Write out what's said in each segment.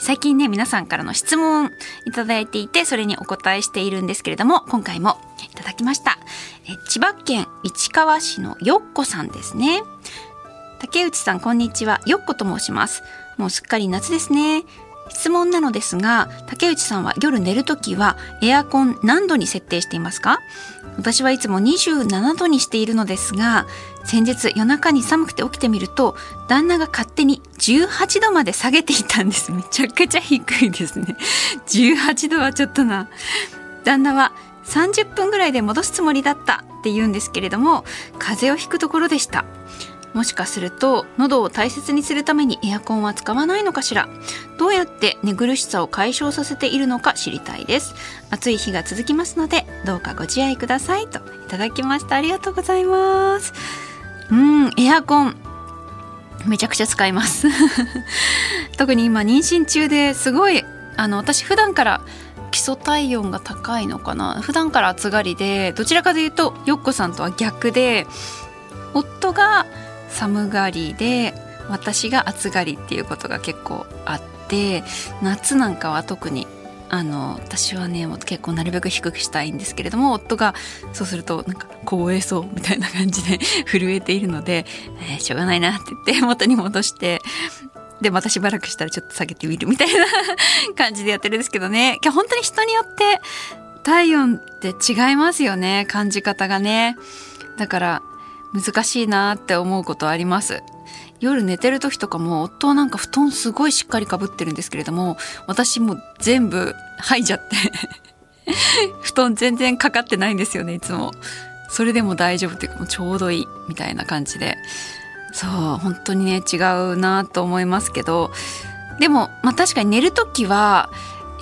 最近ね皆さんからの質問いただいていてそれにお答えしているんですけれども今回もいただきました。え千葉県市川市のよっこさんですね。竹内さんこんにちは。よっこと申します。もうすっかり夏ですね。質問なのですが竹内さんは夜寝るときはエアコン何度に設定していますか？私はいつも27度にしているのですが先日夜中に寒くて起きてみると旦那が勝手に18度まで下げていたんです。めちゃくちゃ低いですね。18度はちょっとな。旦那は30分ぐらいで戻すつもりだったって言うんですけれども風邪をひくところでした。もしかすると喉を大切にするためにエアコンは使わないのかしら。どうやって寝苦しさを解消させているのか知りたいです。暑い日が続きますのでどうかご自愛ください。といただきました。ありがとうございます。うんエアコン。めちゃくちゃ使います。特に今妊娠中ですごいあの私普段から基礎体温が高いのかな。普段から暑がりでどちらかというとよっこさんとは逆で夫が寒がりで私が暑がりっていうことが結構あって夏なんかは特にあの私はね結構なるべく低くしたいんですけれども夫がそうするとなんか凍えそうみたいな感じで 震えているので、えー、しょうがないなって言って元に戻してでまたしばらくしたらちょっと下げてみるみたいな感じでやってるんですけどね。今日本当に人によって体温って違いますよね感じ方がね。だから難しいなって思うことあります。夜寝てる時とかも夫はなんか布団すごいしっかりかぶってるんですけれども私も全部吐いちゃって 布団全然かかってないんですよねいつも。それでも大丈夫っていうかもうちょうどいいみたいな感じで。そう本当にね違うなと思いますけど。でもまあ確かに寝る時は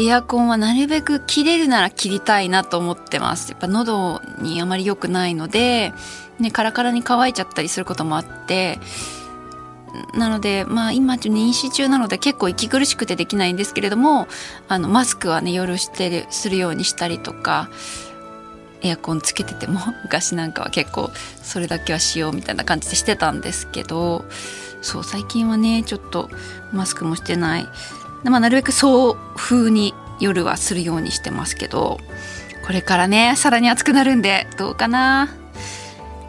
エアコンはなるべく切れるなら切りたいなと思ってます。やっぱ喉にあまり良くないのでね、カラカラに乾いちゃったりすることもあって。なのでまあ今妊娠中なので結構息苦しくてできないんですけれどもあのマスクはね夜してるするようにしたりとかエアコンつけてても 昔なんかは結構それだけはしようみたいな感じでしてたんですけどそう最近はねちょっとマスクもしてない、まあ、なるべくそう風に夜はするようにしてますけどこれからねさらに暑くなるんでどうかな。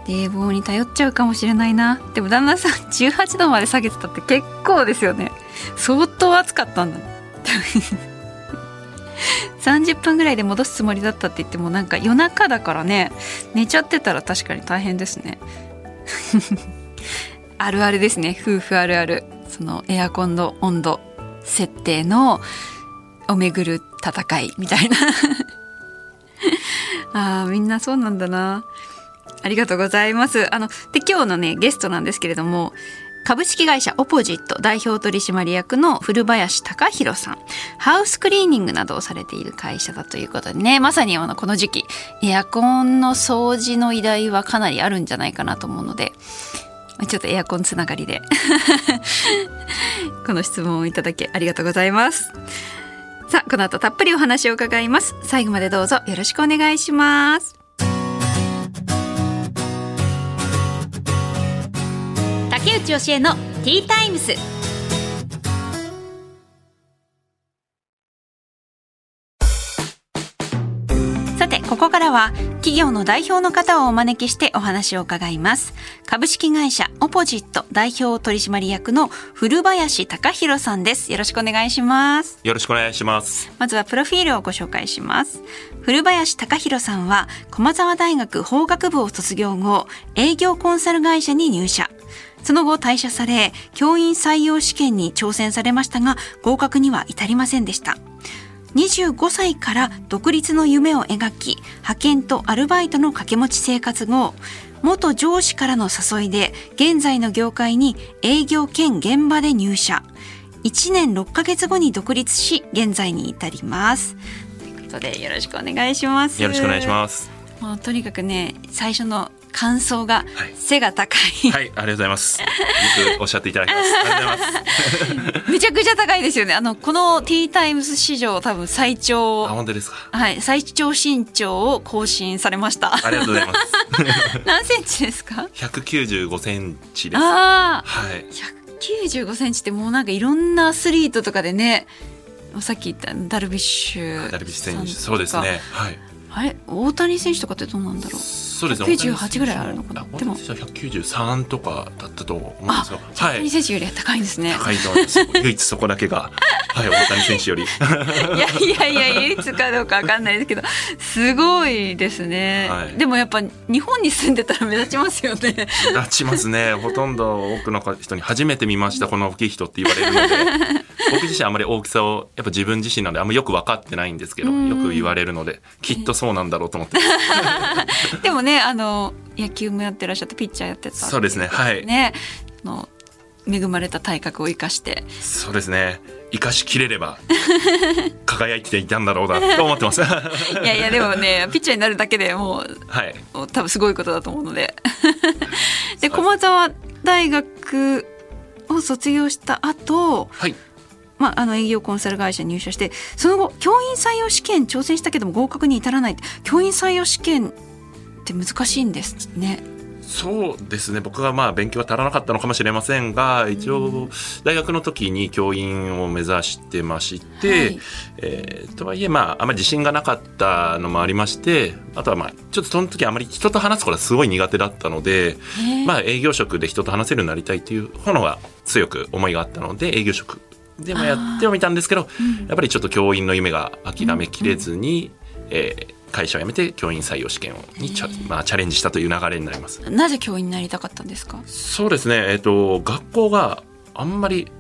冷房に頼っちゃうかもしれないな。でも旦那さん18度まで下げてたって結構ですよね。相当暑かったんだ。30分ぐらいで戻すつもりだったって言ってもなんか夜中だからね寝ちゃってたら確かに大変ですね。あるあるですね。夫婦あるある。そのエアコンの温度。設定のをめぐる戦いみたいな あーみんなそうなんだなありがとうございます。あの、で、今日のね、ゲストなんですけれども、株式会社オポジット代表取締役の古林隆弘さん。ハウスクリーニングなどをされている会社だということでね、まさにあのこの時期、エアコンの掃除の依頼はかなりあるんじゃないかなと思うので、ちょっとエアコンつながりで この質問をいただきありがとうございます。さあ、この後たっぷりお話を伺います。最後までどうぞよろしくお願いします。竹内義恵のティータイムスさてここからは企業の代表の方をお招きしてお話を伺います。株式会社オポジット代表取締役の古林隆弘さんです。よろしくお願いします。よろしくお願いします。まずはプロフィールをご紹介します。古林隆弘さんは駒澤大学法学部を卒業後営業コンサル会社に入社。その後退社され、教員採用試験に挑戦されましたが、合格には至りませんでした。25歳から独立の夢を描き、派遣とアルバイトの掛け持ち生活後、元上司からの誘いで、現在の業界に営業兼現場で入社。1年6ヶ月後に独立し、現在に至ります。ことでよろしくお願いしますよろしくお願いしますもうとにかくね最初の感想がはい。背が高い、はいありがとうございます。よくおっしゃっていただきます。ありがとうございます。めちゃくちゃ高いですよね。あのこの TTimes 史上多分最あ長本当ですか？はい最長身長を更新されました。ありがとうございます。何センチですか？195センチです。ああはい。195センチってもうなんかいろんなアスリートとかでねさっき言ったダルビッシュダルビッシュ選手。そうですね。はい。あれ？大谷選手とかってどうなんだろう？そうですね。198ぐらいあるのかな。ででも。も193とかだったと思うんですよ。は大谷い選手よりは高いんですね高いと思います唯一そこだけがはい大谷選手よりいやいやいやいつかどうかわかんないですけどすごいですね、はいでもやっぱ日本に住んでたら目立ちますよね目立ちますねほとんど多くの人に初めて見ましたこの大きい人って言われるので僕自身あまり大きさをやっぱ自分自身なのであんまよく分かってないんですけどうんよく言われるのできっとそうなんだろうと思ってでもねあの野球もやってらっしゃってピッチャーやってた。そうですねはい。ねあの恵まれた体格を生かして。そうですね。生かしきれれば 輝いていたんだろうなと思ってます。は いやいやでもねピッチャーになるだけでもうい。もう多分すごいことだと思うので。で駒澤大学を卒業した後はい。まあ、あの営業コンサル会社に入社してその後教員採用試験挑戦したけども合格に至らない教員採用試験って難しいんですね。そうですね。僕がまあ勉強は足らなかったのかもしれませんが一応大学の時に教員を目指してまして、はい。えーとはいえまああまり自信がなかったのもありましてあとはまあちょっとその時あまり人と話すことがすごい苦手だったので、まあ営業職で人と話せるようになりたいっていう方のが強く思いがあったので営業職でもやってはみたんですけど、やっぱりちょっと教員の夢が諦めきれずに、えー会社を辞めて教員採用試験をにチャ,、まあ、チャレンジしたという流れになります。なぜ教員になりたかったんですか？そうですね、えっと、学校があんまり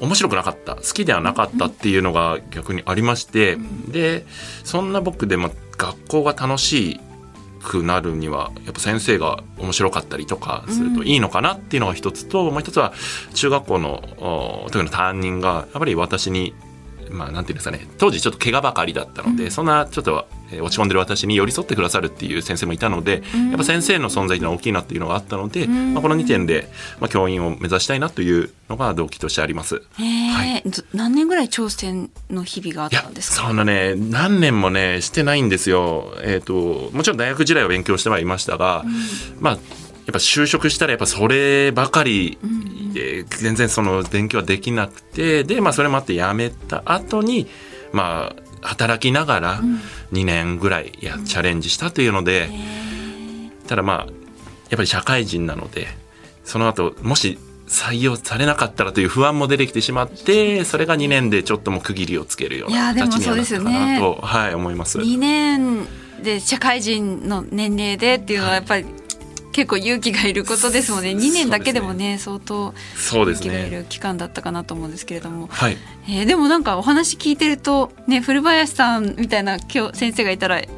面白くなかった。好きではなかったっていうのが逆にありまして、でそんな僕でも学校が楽しくなるにはやっぱ先生が面白かったりとかするといいのかなっていうのが一つと、もう一つは中学校のお特に担任がやっぱり私にまあなんていうんですかね。当時ちょっと怪我ばかりだったので、そんなちょっとえー落ち込んでる私に寄り添ってくださるっていう先生もいたので、やっぱ先生の存在っていうのは大きいなっていうのがあったので、まあ、この2点で、まあ、教員を目指したいなというのが動機としてあります。へえ、ど何年ぐらい挑戦の日々があったんですか？そんなね何年もねしてないんですよ。えっ、ともちろん大学時代は勉強してはいましたが、まあやっぱ就職したらやっぱそればかり、えー全然その勉強はできなくてでまあそれもあって辞めた後にまあ働きながら2年ぐらいやチャレンジしたというので、ただまあやっぱり社会人なのでその後もし採用されなかったらという不安も出てきてしまってそれが2年でちょっともう区切りをつけるような形にはなったかなと、はい、思います。2年で社会人の年齢でっていうのはやっぱり結構勇気がいることですもんね2年だけでもね相当そうです勇気がいね。る期間だったかなと思うんですけれども、はい。えーでもなんかお話聞いてるとね古林さんみたいな今日先生がいたらい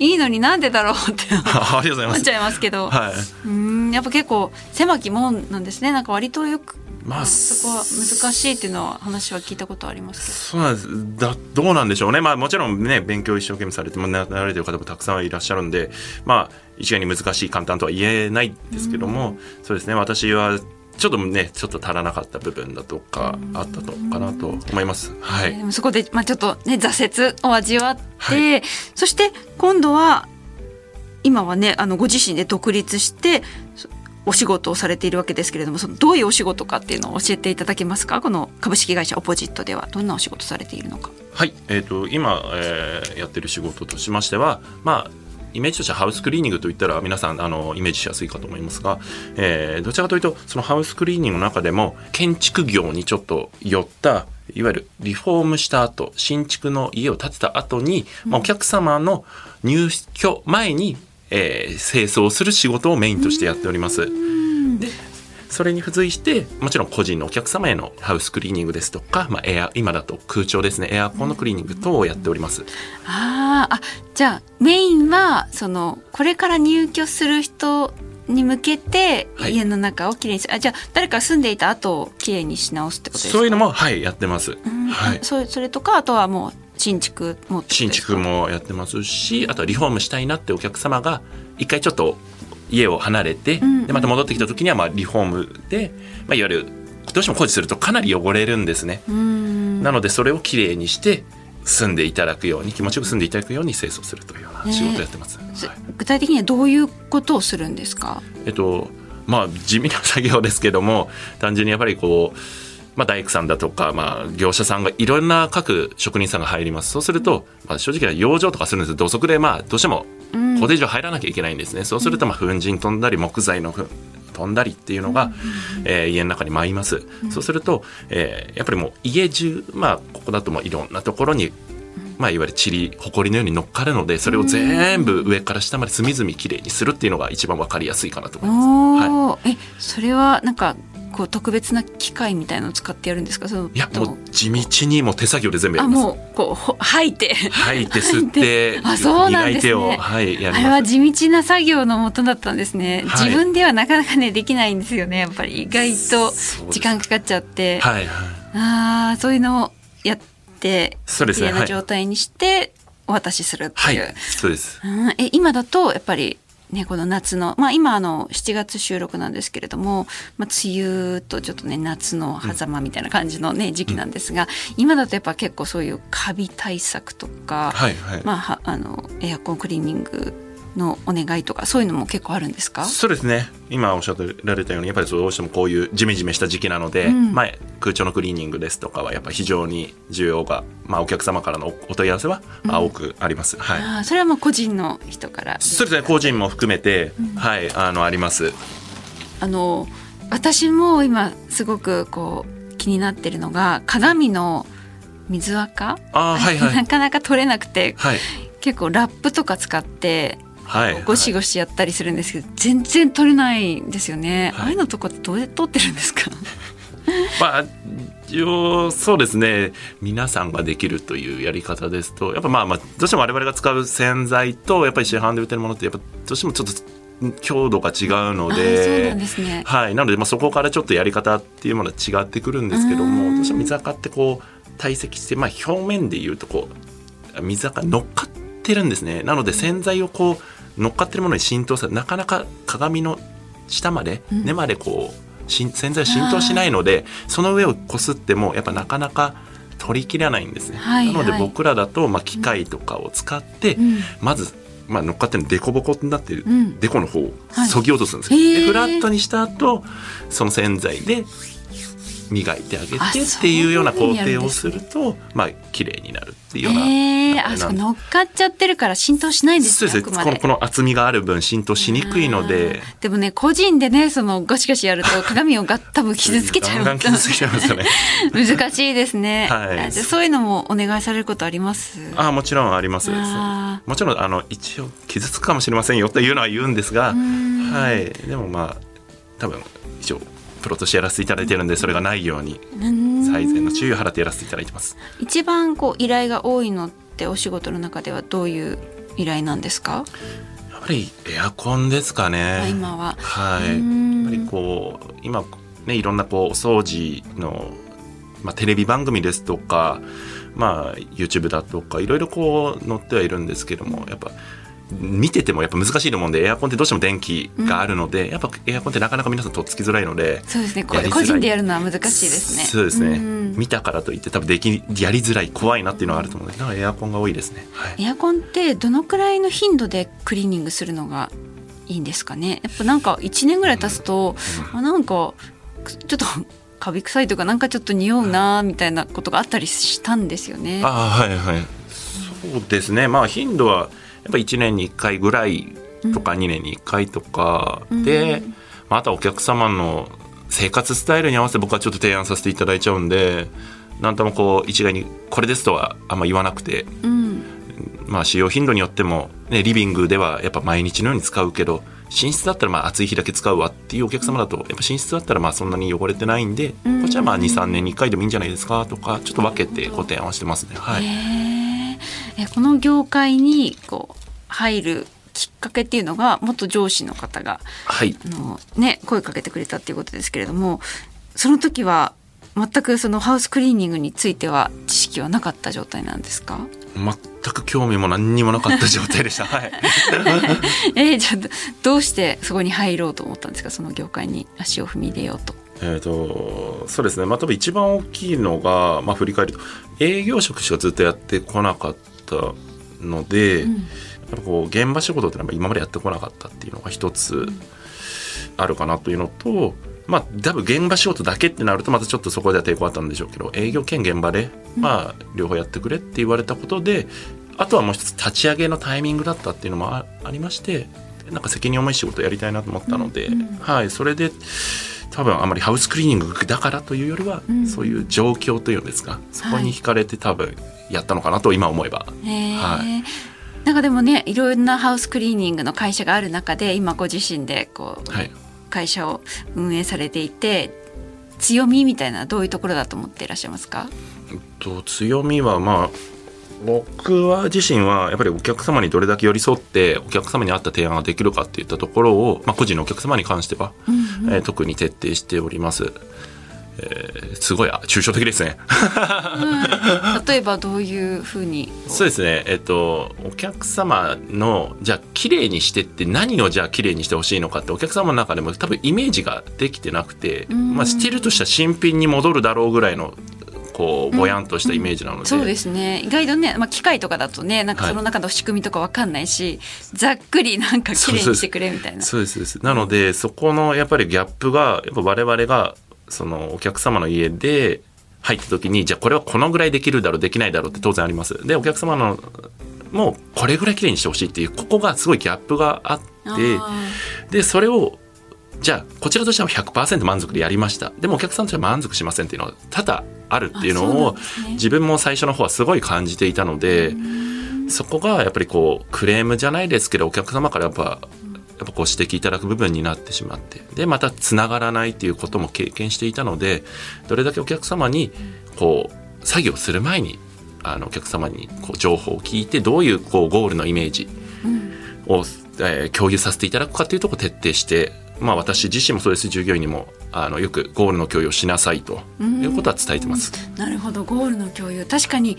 いのになんでだろうって思っち。ゃいますけど、はい。うーんやっぱ結構狭き門なんですねなんか割とよく、まあそこは難しいっていうのは話は聞いたことありますそうなんです。だどうなんでしょうね、まあ、もちろんね勉強一生懸命されてもなられてる方もたくさんいらっしゃるんで、まあ、一概に難しい簡単とは言えないですけども、そうですね。私はちょっとねちょっと足らなかった部分だとかあったのかなと思います。はい。そこで、まあ、ちょっとね挫折を味わって、はそして今度は今はねあのご自身で独立してそお仕事をされているわけですけれどもそのどういうお仕事かっていうのを教えていただけますか？この株式会社オポジットでは。どんなお仕事されているのか？はい、えー、と今、えーやってる仕事としましては、まあ、イメージとしてはハウスクリーニングといったら皆さんあのイメージしやすいかと思いますが、えーどちらかというとそのハウスクリーニングの中でも建築業にちょっと寄ったいわゆるリフォームした後新築の家を建てた後に、まあ、お客様の入居前に、えー清掃する仕事をメインとしてやっております。でそれに付随してもちろん個人のお客様へのハウスクリーニングですとか、まあ、エア今だと空調ですねエアコンのクリーニング等をやっております。あーあじゃあメインはそのこれから入居する人に向けてはい家の中をきれいにする、あじゃあ誰か住んでいた後をきれいにし直すってことですか？そういうのもはいやってます。うんはい。それそれとかあとはもう新築も新築もやってますしあとはリフォームしたいなってお客様が一回ちょっと家を離れて、んでまた戻ってきた時にはまあリフォームで、まあ、いわゆるどうしても工事するとかなり汚れるんですね。うんなのでそれをきれいにして住んでいただくように気持ちよく住んでいただくように清掃するというような仕事をやってます。そはい具体的にはどういうことをするんですか？えっとまあ地味な作業ですけども単純にやっぱりこう、まあ、大工さんだとか、まあ、業者さんがいろんな各職人さんが入ります。そうすると、まあ、正直な養生とかするんですけど土足でまあどうしてもうん。工程上入らなきゃいけないんですね、そうするとまあ粉塵飛んだり木材の粉飛んだりっていうのが、えー家の中に舞います、そうすると、えーやっぱりもう家中まあここだともいろんなところにまあ、いわゆる塵埃のように乗っかるのでそれを全部上から下まで隅々きれいにするっていうのが一番わかりやすいかなと思います。はい。えそれはなんかこう特別な機械みたいのを使ってやるんですか？そのいやも。う地道にもう手作業で全部やあります。もうこうほ吐いて。吐いて吸ってあそうなんですね。はいやあれは。地道な作業のもとだったんですね、はい。自分ではなかなかねできないんですよねやっぱり。意外と時間かかっちゃって、はいはい。ああそういうのをやってそうですね状態にしてお渡しするってはいいう、そうです。うん。え今だとやっぱりねこの夏のまあ今あの7月収録なんですけれども、まあ、梅雨とちょっとね夏の狭間みたいな感じのね、時期なんですが今だとやっぱ結構そういうカビ対策とか、はいはい。まあはあのエアコンクリーニングのお願いとかそういうのも結構あるんですか？そうですね。今おっしゃられたようにやっぱりどうしてもこういうジメジメした時期なので、うん。まあ、空調のクリーニングですとかはやっぱ非常に需要が、まあ、お客様からのお問い合わせは、まあ多くあります。はい。あーそれはもう個人の人から？そうですね。個人も含めて、はいあのあります。あの私も今すごくこう気になってるのが鏡の水垢？あーはいはい。なかなか取れなくてはい。結構ラップとか使ってはいゴシゴシやったりするんですけど、全然取れないんですよね、はい。ああいうのとかってどうやって取ってるんですか？まあ一応そうですね。皆さんができるというやり方ですとやっぱまあまあどうしても我々が使う洗剤とやっぱり市販で売ってるものってやっぱどうしてもちょっと強度が違うのあでそうなんですね。はい、なので、まあ、そこからちょっとやり方っていうものは違ってくるんですけどもどうしても水垢ってこう堆積して、まあ、表面でいうとこう水垢乗っかってるんですね。なので洗剤をこう乗っかってるものに浸透さなかなか鏡の下まで、うん。根までこう洗剤浸透しないのでその上をこすってもやっぱなかなか取りきれないんですね、はいなのではい。僕らだと、まあ、機械とかを使って、うん。まず、まあ、乗っかってるデコボコになってるうん。デコの方をはい。そぎ落とすんですよ、へー。でフラットにした後その洗剤で磨いてあげてあっていうような工程をでするとまあ綺麗になるっていうようなへえ流れなんあそう乗っかっちゃってるから浸透しないんですそうです。ねこのこの厚みがある分浸透しにくいので。でもね個人でねそのゴシゴシやると 鏡をが多分傷つけちゃう。ガンガン傷つけちゃいますよね。難しいですね、はい。そういうのもお願いされることあります？あもちろんあります。あもちろんあの一応傷つくかもしれませんよというのは言うんですがんはいでもまあ多分一応プロとしてやらせていただいてるんでそれがないようにうん。最善の注意を払ってやらせていただいてます。一番こう依頼が多いのってお仕事の中ではどういう依頼なんですか、やっぱりエアコンですかね。あ今は。はい、うん。やっぱりこう今ねいろんなこうお掃除の、まあ、テレビ番組ですとか、まあ、YouTube だとかいろいろこう載ってはいるんですけどもやっぱ見ててもやっぱ難しいと思うんでエアコンってどうしても電気があるので、やっぱエアコンってなかなか皆さんとっつきづらいのでそうですね。個人でやるのは難しいですね。そうですね、ん見たからといって多分できやりづらい怖いなっていうのがあると思うのでだからエアコンが多いですね、はい、エアコンってどのくらいの頻度でクリーニングするのがいいんですかね？やっぱなんか1年ぐらい経つと、あなんかちょっとカビ臭いとかなんかちょっと匂うなみたいなことがあったりしたんですよね。ああはいはい。そうですね。まあ頻度はやっぱ1年に1回ぐらいとか2年に1回とかで、うん。まあ、あとはお客様の生活スタイルに合わせて僕はちょっと提案させていただいちゃうんでなんともこう一概にこれですとはあんま言わなくてうん。まあ使用頻度によっても、ね、リビングではやっぱ毎日のように使うけど寝室だったらまあ暑い日だけ使うわっていうお客様だとやっぱ寝室だったらまあそんなに汚れてないんでうん。こっちはまあ23年に1回でもいいんじゃないですかとかちょっと分けてご提案はしてますね。はい。えこの業界にこう入るきっかけっていうのが元上司の方がはいあの、ね、声かけてくれたっていうことですけれどもその時は全くそのハウスクリーニングについては知識はなかった状態なんですか？全く興味も何にもなかった状態でした。はい。えー、じゃあどうしてそこに入ろうと思ったんですか？その業界に足を踏み入れようと。えーとそうですね、まあ、多分一番大きいのが、まあ、振り返ると営業職しかずっとやってこなかったので、うん、やっぱこう現場仕事ってのは今までやってこなかったっていうのが一つあるかなというのと、まあ多分現場仕事だけってなるとまたちょっとそこでは抵抗あったんでしょうけど営業兼現場で、まあ両方やってくれって言われたことであとはもう一つ立ち上げのタイミングだったっていうのもありましてなんか責任重い仕事やりたいなと思ったので、うんうん、はいそれで多分あまりハウスクリーニングだからというよりは、うん、そういう状況というんですかそこに惹かれて多分やったのかなと今思えば。はい、なんかでもねいろんなハウスクリーニングの会社がある中で今ご自身でこう、はい、会社を運営されていて強みみたいなどういうところだと思っていらっしゃいますか、えっと、強みはまあ僕は自身はやっぱりお客様にどれだけ寄り添ってお客様に合った提案ができるかっていったところを、まあ、個人のお客様に関しては、うんうん、えー、特に徹底しております。えー、すごい抽象的ですね。うん、例えばどういうふうに？そうですね。えっ、ー、とお客様のじゃあ綺麗にしてって何をじゃあ綺麗にしてほしいのかってお客様の中でも多分イメージができてなくて、まあ、スティルとした新品に戻るだろうぐらいのこうぼやんとしたイメージなので、うん、そうですね。意外とね、まあ、機械とかだとねなんかその中の仕組みとか分かんないし、はい、ざっくりなんか綺麗にしてくれみたいな。そうですです。なのでそこのやっぱりギャップがやっぱ我々がそのお客様の家で入った時にじゃあこれはこのぐらいできるだろうできないだろうって当然あります。でお客様のもうこれぐらい綺麗にしてほしいっていうここがすごいギャップがあってでそれをじゃあこちらとしては100%満足でやりました。でもお客さんとしては満足しませんっていうのは多々あるっていうのを、ね、自分も最初の方はすごい感じていたのでそこがやっぱりこうクレームじゃないですけどお客様からやっぱやっぱご指摘いただく部分になってしまってでまたつながらないっていうことも経験していたのでどれだけお客様にこう作業する前にあのお客様にこう情報を聞いてどういうこうゴールのイメージを、えー、共有させていただくかというところを徹底してまあ、私自身もそうです従業員にもあのよくゴールの共有をしなさいということは伝えてます。なるほど。ゴールの共有。確かに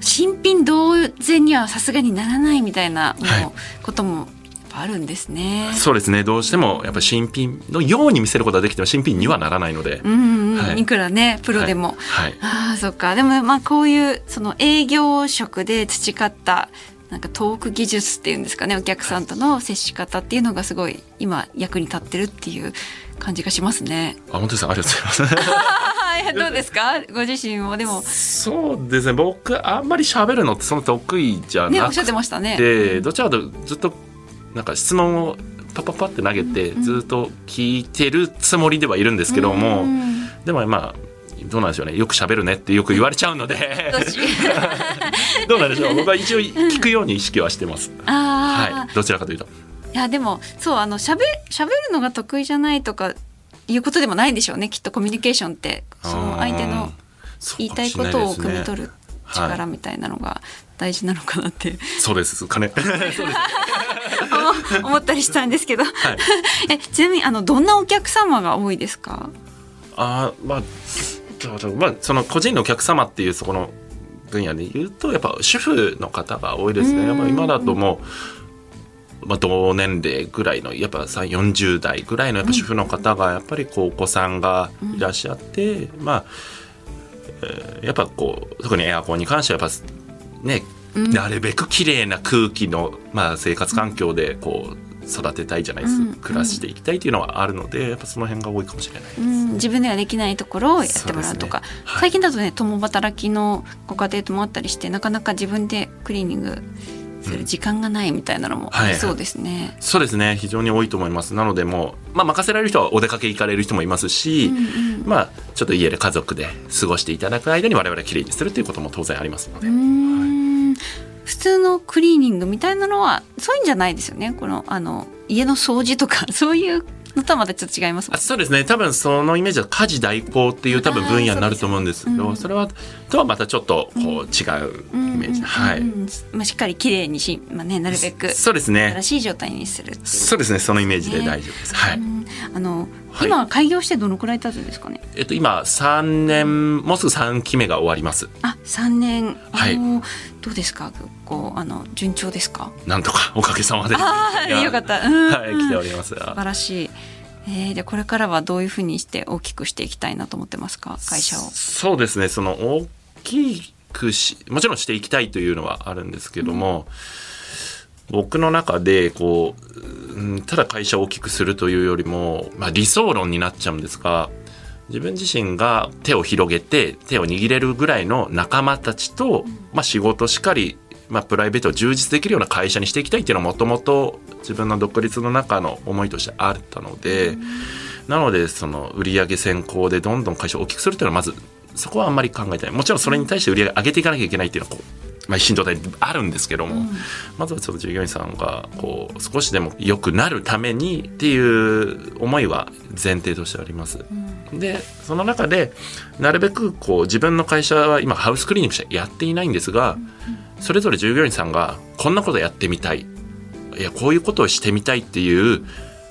新品同然にはさすがにならないみたいなはい、こともあるんですね。そうですね。どうしてもやっぱ新品のように見せることはできても新品にはならないので。うんうん、はい、いくらねプロでも。はい。はい、ああそっか。でもまあこういうその営業職で培ったなんかトーク技術っていうんですかねお客さんとの接し方っていうのがすごい今役に立ってるっていう感じがしますね。あ本当ですありがとうございます。どうですか？ご自身もでもそうですね僕あんまり喋るのってその得意じゃなくて、ね、おっしゃってましたね。でどちらかとずっとなんか質問をパパパって投げてずっと聞いてるつもりではいるんですけども、うん、でもまあどうなんでしょうね。よく喋るねってよく言われちゃうので。どうなんでしょう。僕は一応聞くように意識はしてます、はい、どちらかというと。いやでもそうあのしゃべるのが得意じゃないとかいうことでもないんでしょうね。きっとコミュニケーションって。その相手の言いたいことを汲み取る力みたいなのが大事なのかなって、そうです。か ね 思ったりしたんですけど、はい、えちなみにあのどんなお客様が多いですか？あまあまあ、その個人のお客様っていうそこの分野で言うとやっぱ主婦の方が多いですね。やっぱ今だともうまあ、同年齢ぐらいのやっぱ3 40代ぐらいのやっぱ主婦の方がやっぱりこうお子さんがいらっしゃって、まあ、えー、やっぱこう特にエアコンに関してはやっぱねなるべく綺麗な空気の、まあ、生活環境でこう育てたいじゃないですか、うん、暮らしていきたいというのはあるのでやっぱその辺が多いかもしれないです、うん、自分ではできないところをやってもらうとか、ね。はい、最近だとね共働きのご家庭ともあったりしてなかなか自分でクリーニングする時間がないみたいなのもありそうですね、はいはい、そうですね。非常に多いと思います。なのでもう、まあ、任せられる人はお出かけ行かれる人もいますし、うんうん、まあちょっと家で家族で過ごしていただく間に我々きれいにするということも当然ありますので。普通のクリーニングみたいなのはそういうんじゃないですよね。このあの家の掃除とか そういうのとはまたちょっと違います。あそうですね。多分そのイメージは家事代行っていう多分分野になると思うんですけど、うん、それはとはまたちょっとこう違うイメージ、はい、まあ、しっかりきれいにし、まあね、なるべくそうですね。新しい状態にするそうですね。そのイメージで大丈夫です、ね、はいあの、はい。今開業してどのくらい経つんですかね？えっと、今3年もうすぐ3期目が終わります。あ三年。はい。どうですか？こうあの順調ですか？なんとか おかげさまで。あよかった。うん。はい来ております。素晴らしい。えー、でこれからはどういうふうにして大きくしていきたいなと思ってますか？会社を。そうですね。その大きくしもちろんしていきたいというのはあるんですけども、僕の中でこうただ会社を大きくするというよりも、まあ、理想論になっちゃうんですが自分自身が手を広げて手を握れるぐらいの仲間たちと、まあ、仕事しかり、まあ、プライベートを充実できるような会社にしていきたいっていうのはもともと自分の独立の中の思いとしてあったので、なのでその売上先行でどんどん会社を大きくするっていうのはまずそこはあんまり考えてない。もちろんそれに対して売り上げ上げていかなきゃいけないっていうのはこう、まあ、一心同体あるんですけども、まずはその従業員さんがこう少しでも良くなるためにっていう思いは前提としてあります。でその中でなるべくこう自分の会社は今ハウスクリーニングしてやっていないんですがそれぞれ従業員さんがこんなことやってみたい。いやこういうことをしてみたいっていう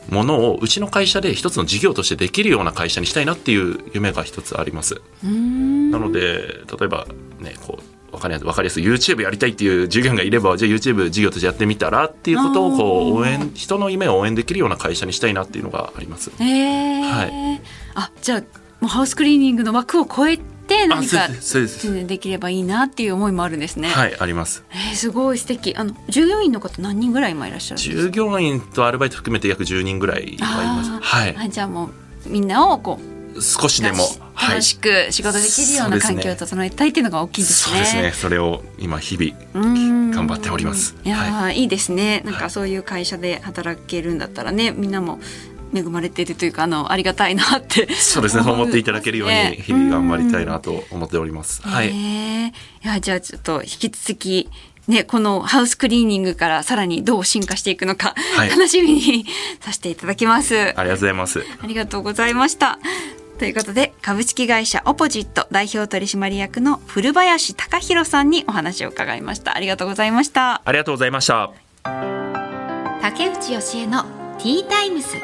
ものをうちの会社で一つの事業としてできるような会社にしたいなっていう夢が一つあります。うん。なので例えばねこうわかりやすいわかりやすい YouTube やりたいっていう従業員がいればじゃあ YouTube 事業としてやってみたらっていうことをこう応援人の夢を応援できるような会社にしたいなっていうのがあります。えーはあじゃあもうハウスクリーニングの枠を超えて何かあそうでできればいいなっていう思いもあるんですね。はいあります。えーすごい素敵あの従業員の方何人ぐらい今いらっしゃるんですか？従業員とアルバイト含めて約10人ぐらいはいます。はい。あじゃあもうみんなをこう少しでも楽しく仕事できるような環境を整えたいっていうのが大きいですね。そうですね。それを今日々うん頑張っておりますいやー、、はいいですね。なんかそういう会社で働けるんだったらね、みんなも恵まれているというかあのありがたいなって。そうですね。思っていただけるように日々頑張りたいな。なと思っております。は。はいい。いやじゃあちょっと引き続き。ね、このハウスクリーニングからさらにどう進化していくのか、はい 楽しみにさせていただきます。ありがとうございます。ありがとうございました。ということで株式会社オポジット代表取締役の古林貴弘さんにお話を伺いました。ありがとうございました。ありがとうございました。竹内義恵のティータイムス。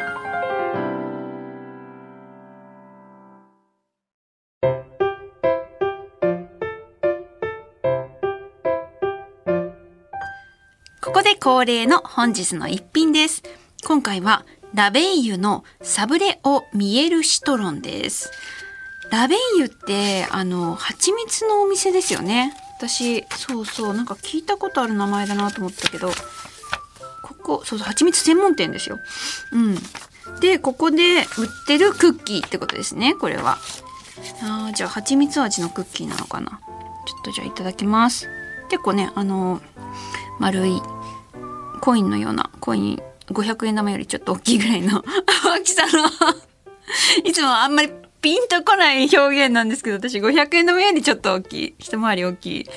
ここで恒例の本日の一品です。今回はラベイユのサブレオミエルシトロンです。ラベイユってあの蜂蜜のお店ですよね。私そうそうなんか聞いたことある名前だなと思ったけど、ここそうそう蜂蜜専門店ですよ。うん。でここで売ってるクッキーってことですね。これは。あじゃあ蜂蜜味のクッキーなのかな。ちょっとじゃあいただきます。結構ねあの丸いコインのようなコイン500円玉よりちょっと大きいぐらいの 大きさの。いつもあんまりピンとこない表現なんですけど私500円玉よりちょっと大きい一回り大きい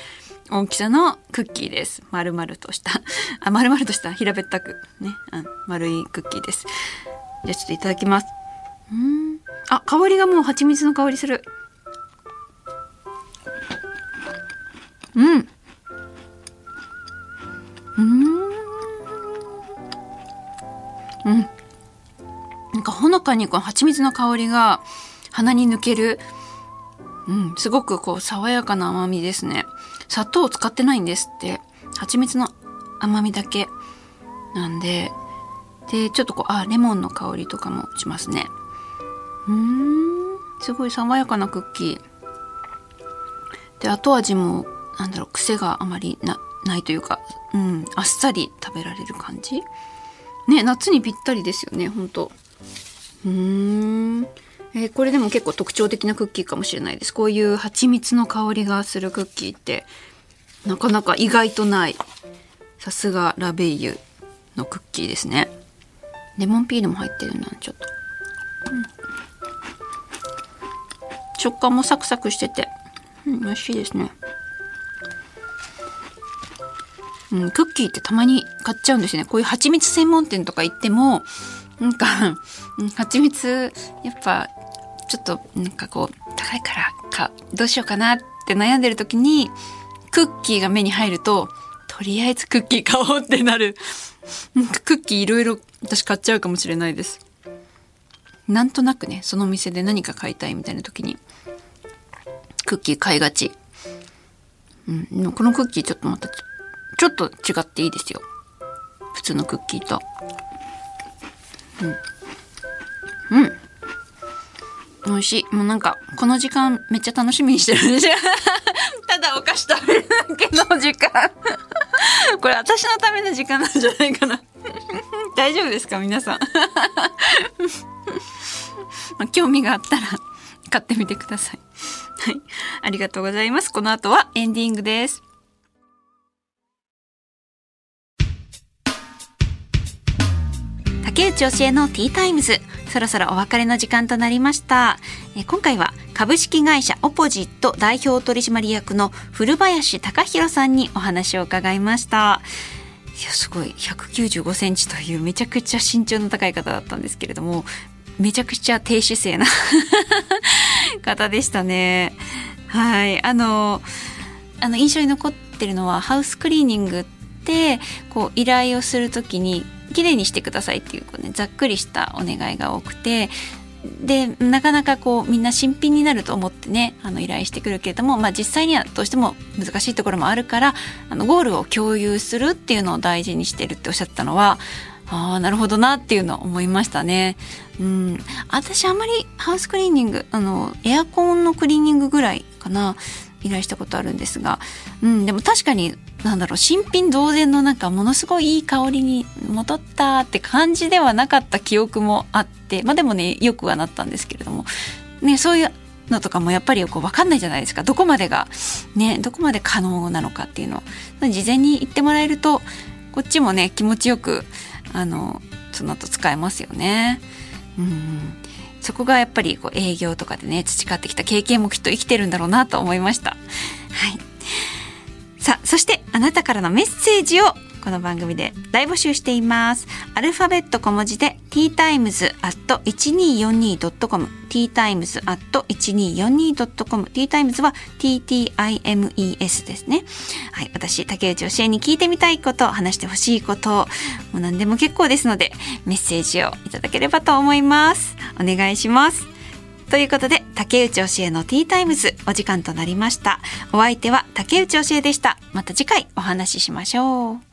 大きさのクッキーです。丸々とした。あ丸々とした。平べったく。ね、うん、丸いクッキーです。じゃあちょっといただきます。うん。あ香りがもう蜂蜜の香りする。うん。うん。ほのかにこの蜂蜜の香りが鼻に抜ける。うんすごくこう爽やかな甘みですね。砂糖を使ってないんですって。蜂蜜の甘みだけなんで。でちょっとこうあレモンの香りとかもしますね。うーんすごい爽やかなクッキー。で後味もなんだろう癖があまりなないというか、うん、あっさり食べられる感じ。ね夏にぴったりですよねほんと。うん、えーこれでも結構特徴的なクッキーかもしれないです。こういう蜂蜜の香りがするクッキーってなかなか意外とないさすがラベイユのクッキーですね。レモンピールも入ってるなちょっと、うん。食感もサクサクしてて、うん、美味しいですね。うん、クッキーってたまに買っちゃうんですよね。こういう蜂蜜専門店とか行っても、なんか、蜂蜜、やっぱ、ちょっと、なんかこう、高いからか、どうしようかなって悩んでる時に、クッキーが目に入ると、とりあえずクッキー買おうってなる。なんかクッキーいろいろ私買っちゃうかもしれないです。なんとなくねそのお店で何か買いたいみたいな時にクッキー買いがち、うん、このクッキーちょっとまたちょっと違っていいですよ普通のクッキーとうん。うん。美味しい。もうなんかこの時間めっちゃ楽しみにしてる。んですよただお菓子食べるだけの時間。これ私のための時間なんじゃないかな。大丈夫ですか皆さん？まあ興味があったら買ってみてください。はい。ありがとうございます。この後はエンディングです。竹内教えのティータイムズそろそろお別れの時間となりましたえ今回は株式会社オポジット代表取締役の古林貴弘さんにお話を伺いました。いやすごい。195センチというめちゃくちゃ身長の高い方だったんですけれどもめちゃくちゃ低姿勢な 方でしたね。はい。あのあの印象に残ってるのはハウスクリーニングってこう依頼をするときに綺麗にしてくださいっていうこう、ね、ざっくりしたお願いが多くてでなかなかこうみんな新品になると思ってねあの依頼してくるけれども、まあ、実際にはどうしても難しいところもあるからあのゴールを共有するっていうのを大事にしてるっておっしゃったのはああなるほどなっていうのを思いましたね。うん、私あんまりハウスクリーニングあのエアコンのクリーニングぐらいかな依頼したことあるんですが、うん、でも確かになんだろう新品同然のなんかものすごいいい香りに戻ったって感じではなかった記憶もあってまあでもねよくはなったんですけれども、ね、そういうのとかもやっぱりこう分かんないじゃないですか。どこまでがねどこまで可能なのかっていうのを事前に言ってもらえるとこっちもね気持ちよくあのその後使えますよね。うん。そこがやっぱりこう営業とかでね培ってきた経験もきっと生きてるんだろうなと思いました。はい。そしてあなたからのメッセージをこの番組で大募集しています。アルファベット小文字で ttimes.1242.com ttimes.1242.com ttimes は ttimes ですね。はい。私、竹内教えに聞いてみたいこと、話してほしいこと、もう何でも結構ですので、メッセージをいただければと思います。お願いします。ということで、竹内教えのティータイムズ、お時間となりました。お相手は竹内教えでした。また次回お話ししましょう。